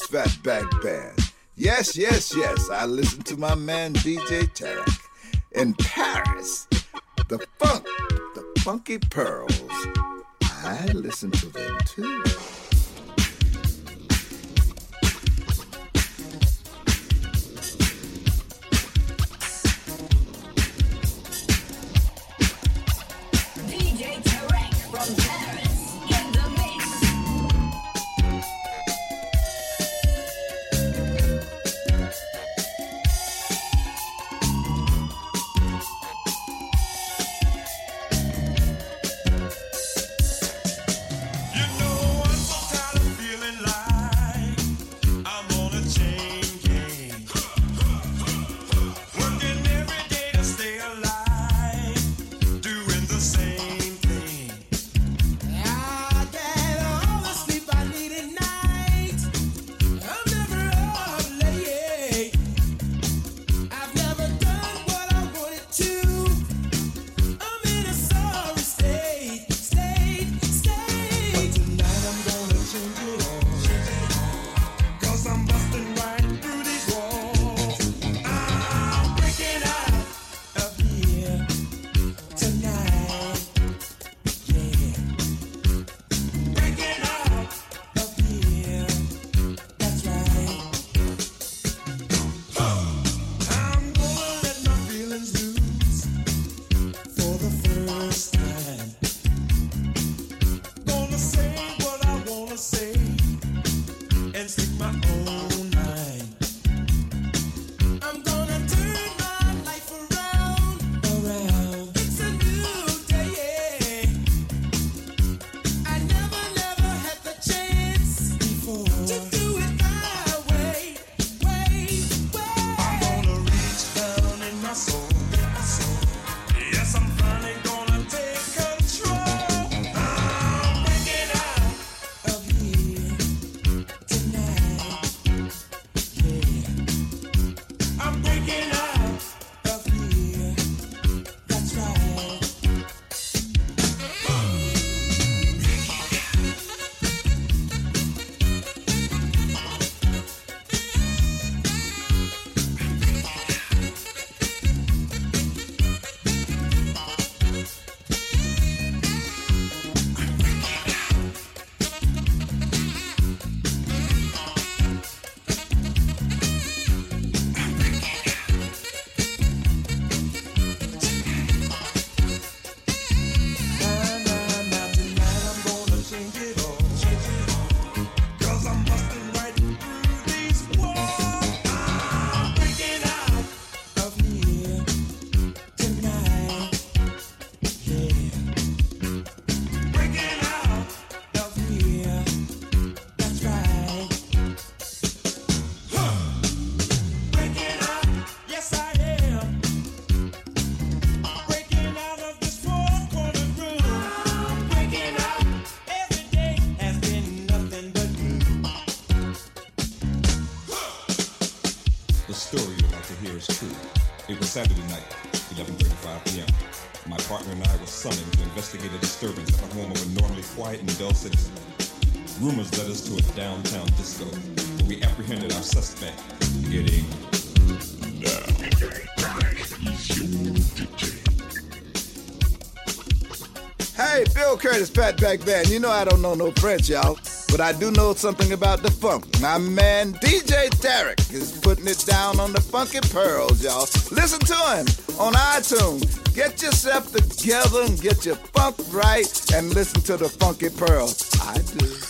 Curtis Fatback Band. Yes, yes, yes, I listen to my man DJ Tarek in Paris. The funk, the funky pearls. Rumors led us to a downtown disco, where we apprehended our suspect, getting Hey, Bill Curtis, Fatback Band. You know I don't know no French, y'all but I do know something about the funk. My man DJ Tarek is putting it down on the funky pearls, y'all. Listen to him on iTunes. Get yourself together and get your funk right and listen to the funky pearls. I do.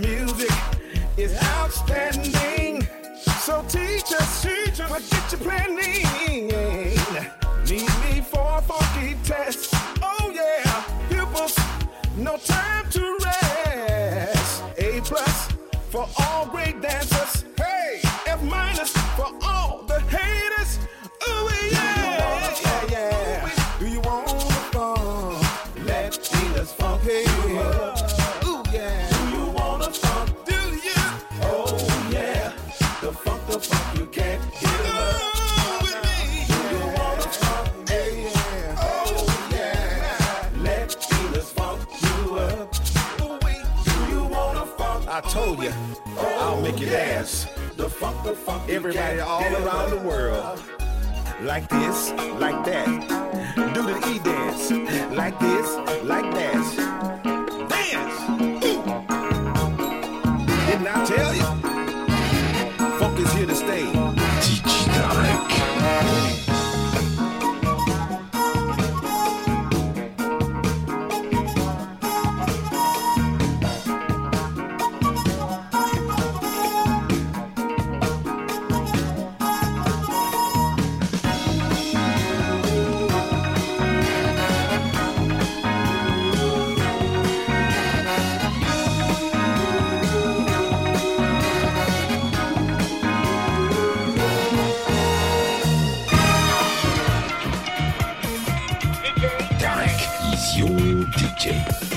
music. fuck the fuck Everybody all around the world. Like this, like that. Do the E dance. Like this, like that. Christian.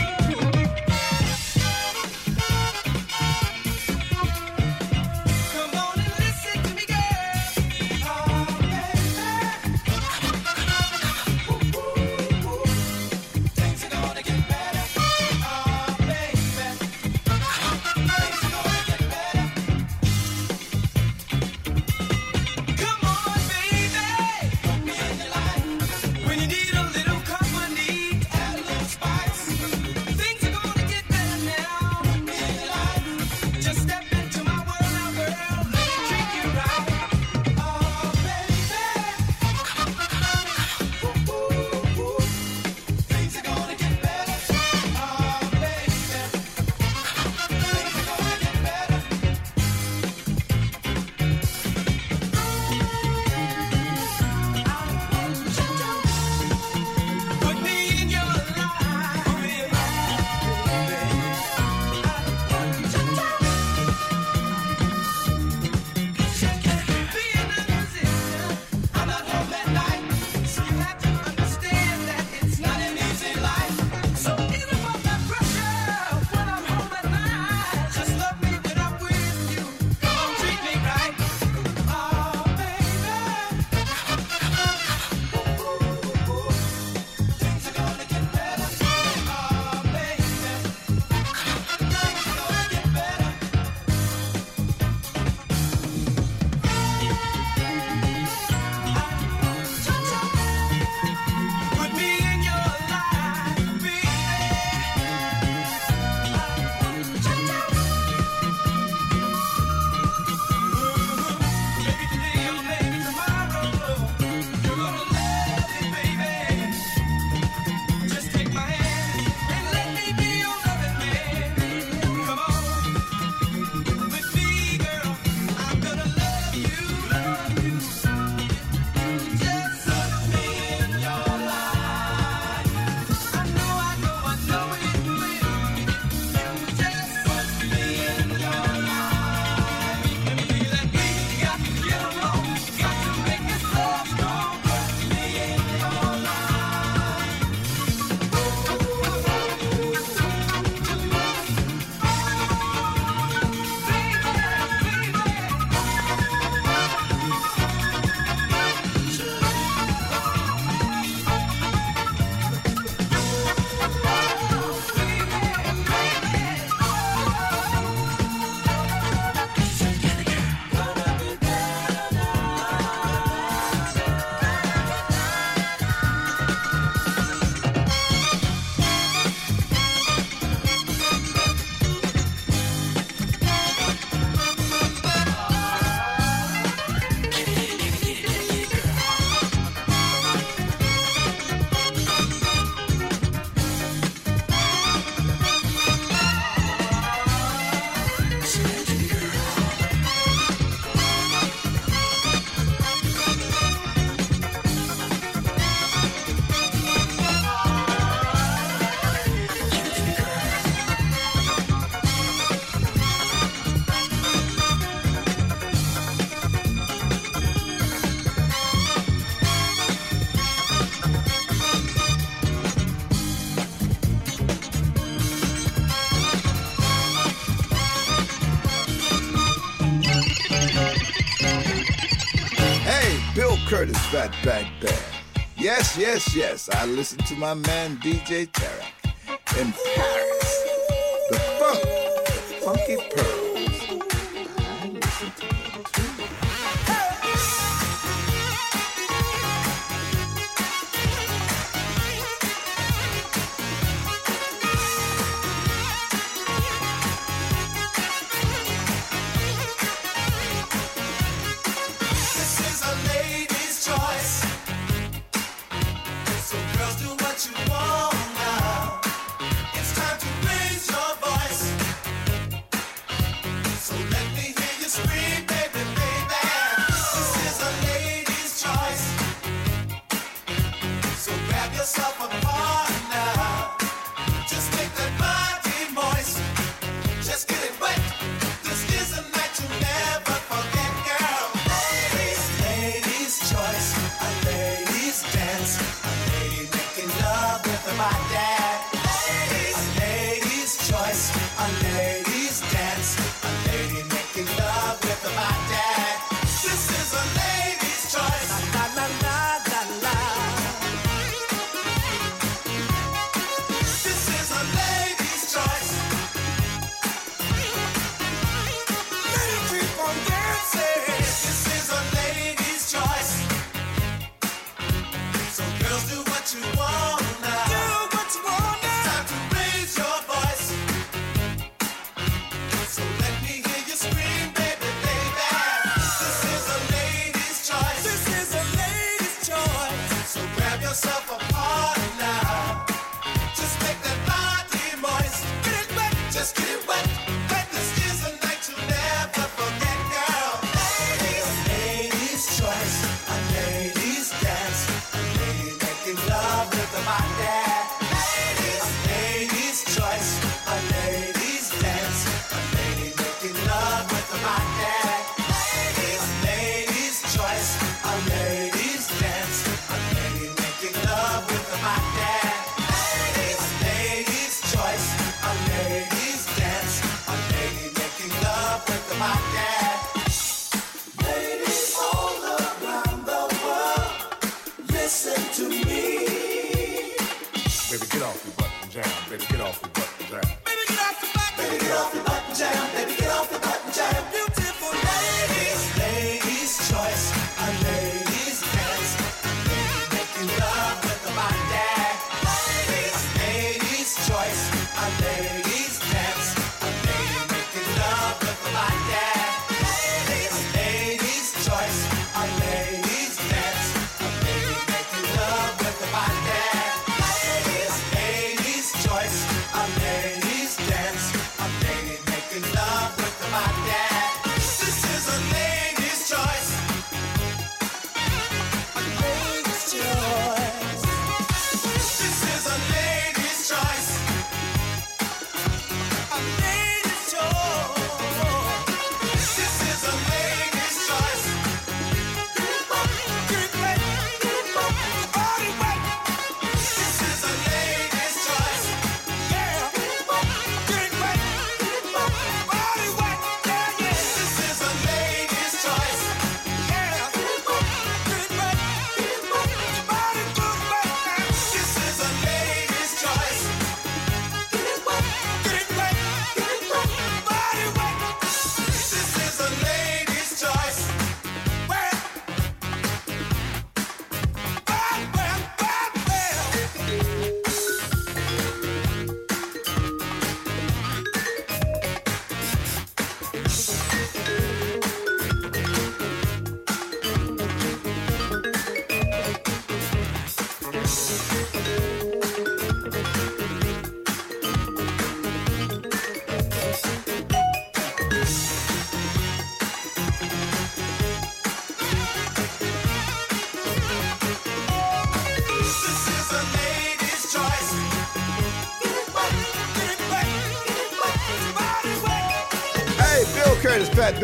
Fatback Band. Yes, yes, yes, I listen to my man DJ Tarek in Paris.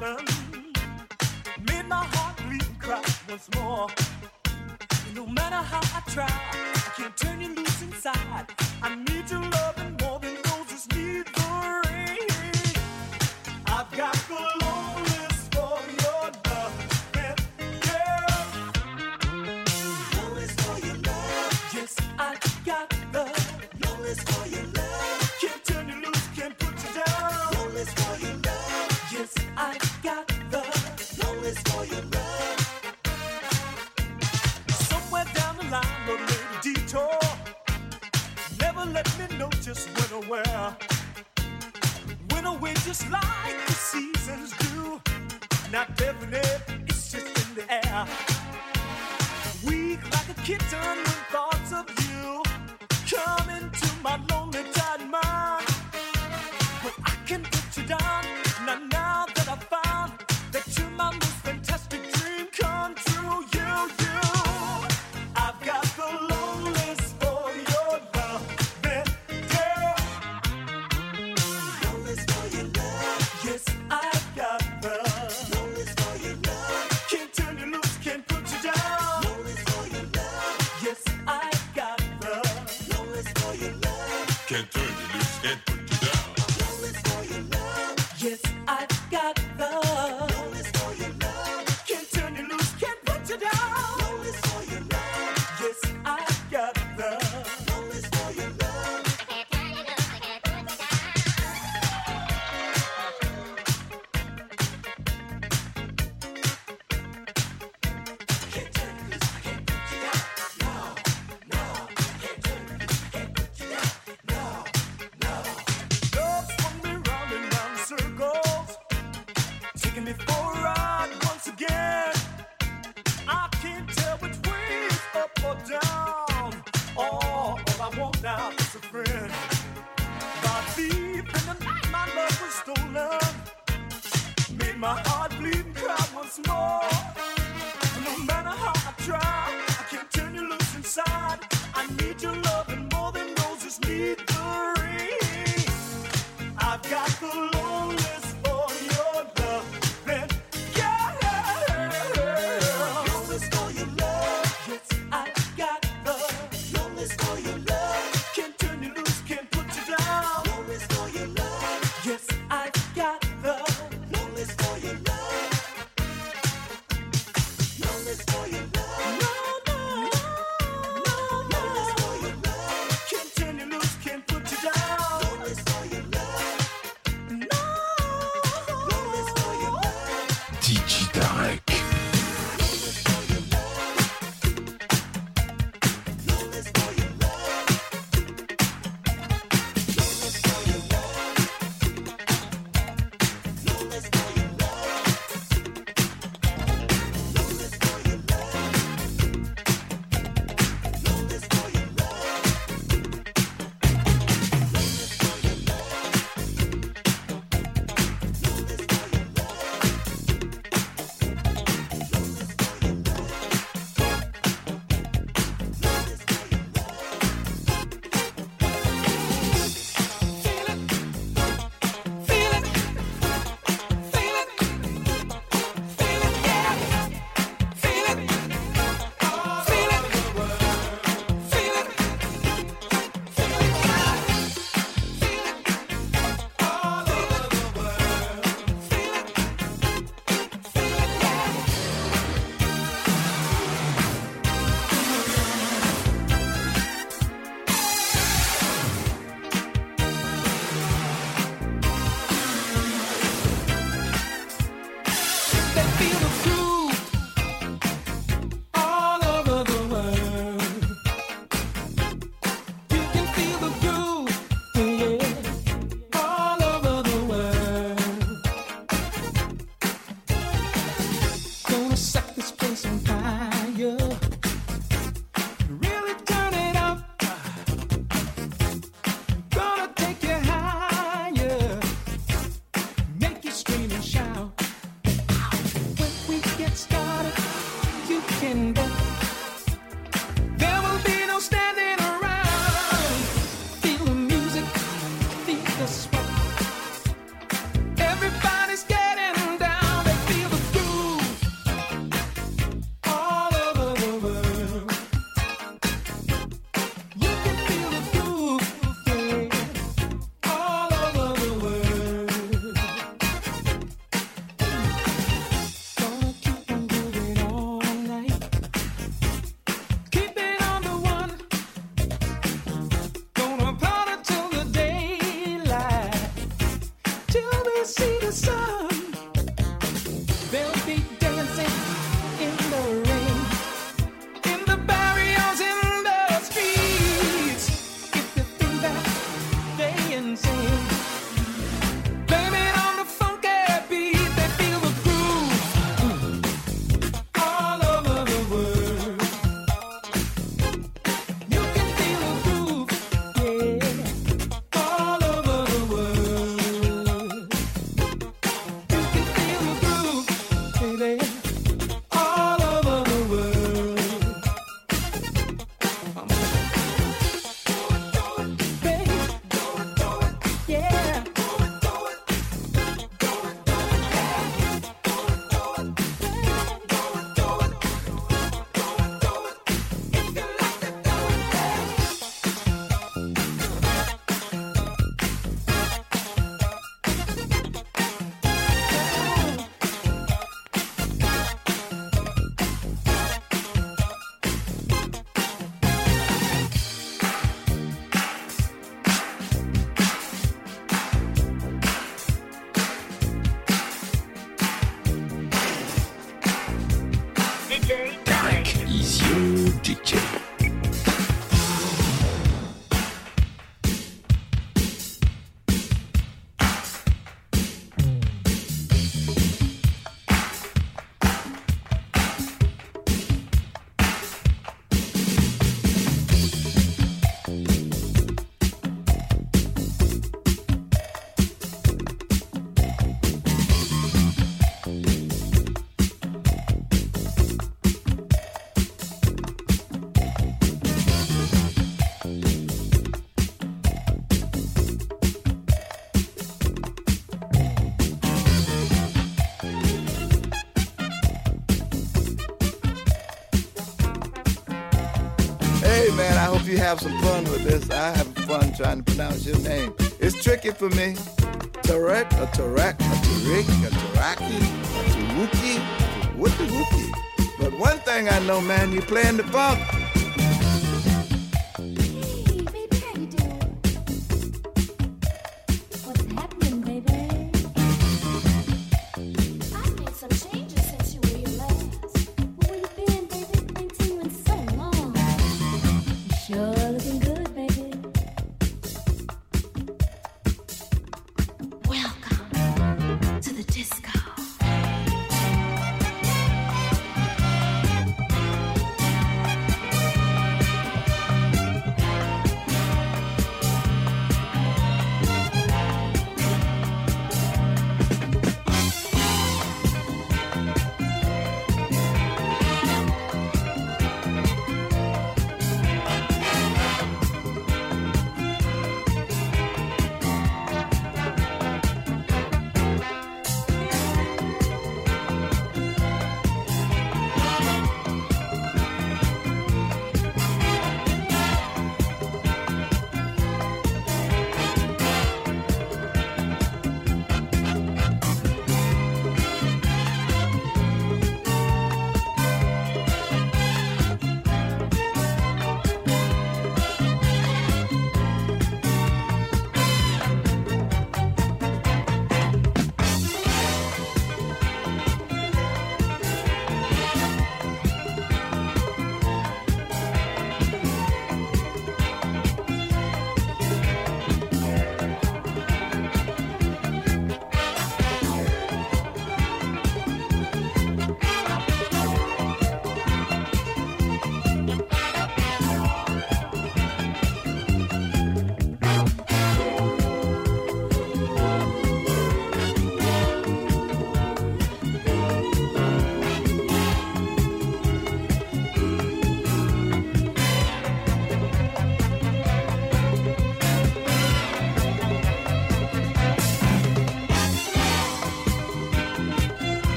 made my heart bleed cry once more. And no matter how I try, I can't turn you loose inside. I need your love more than roses need. somewhere. Winter winds just like the seasons do. Not definite, it's just in the air. Weak like a kitten when all have some fun with this. I have fun trying to pronounce your name. It's tricky for me. Tarek, a Tarek, a Tarik, a Taraki, a Taruki, the Wookie. But one thing I know, man, you playing the funk.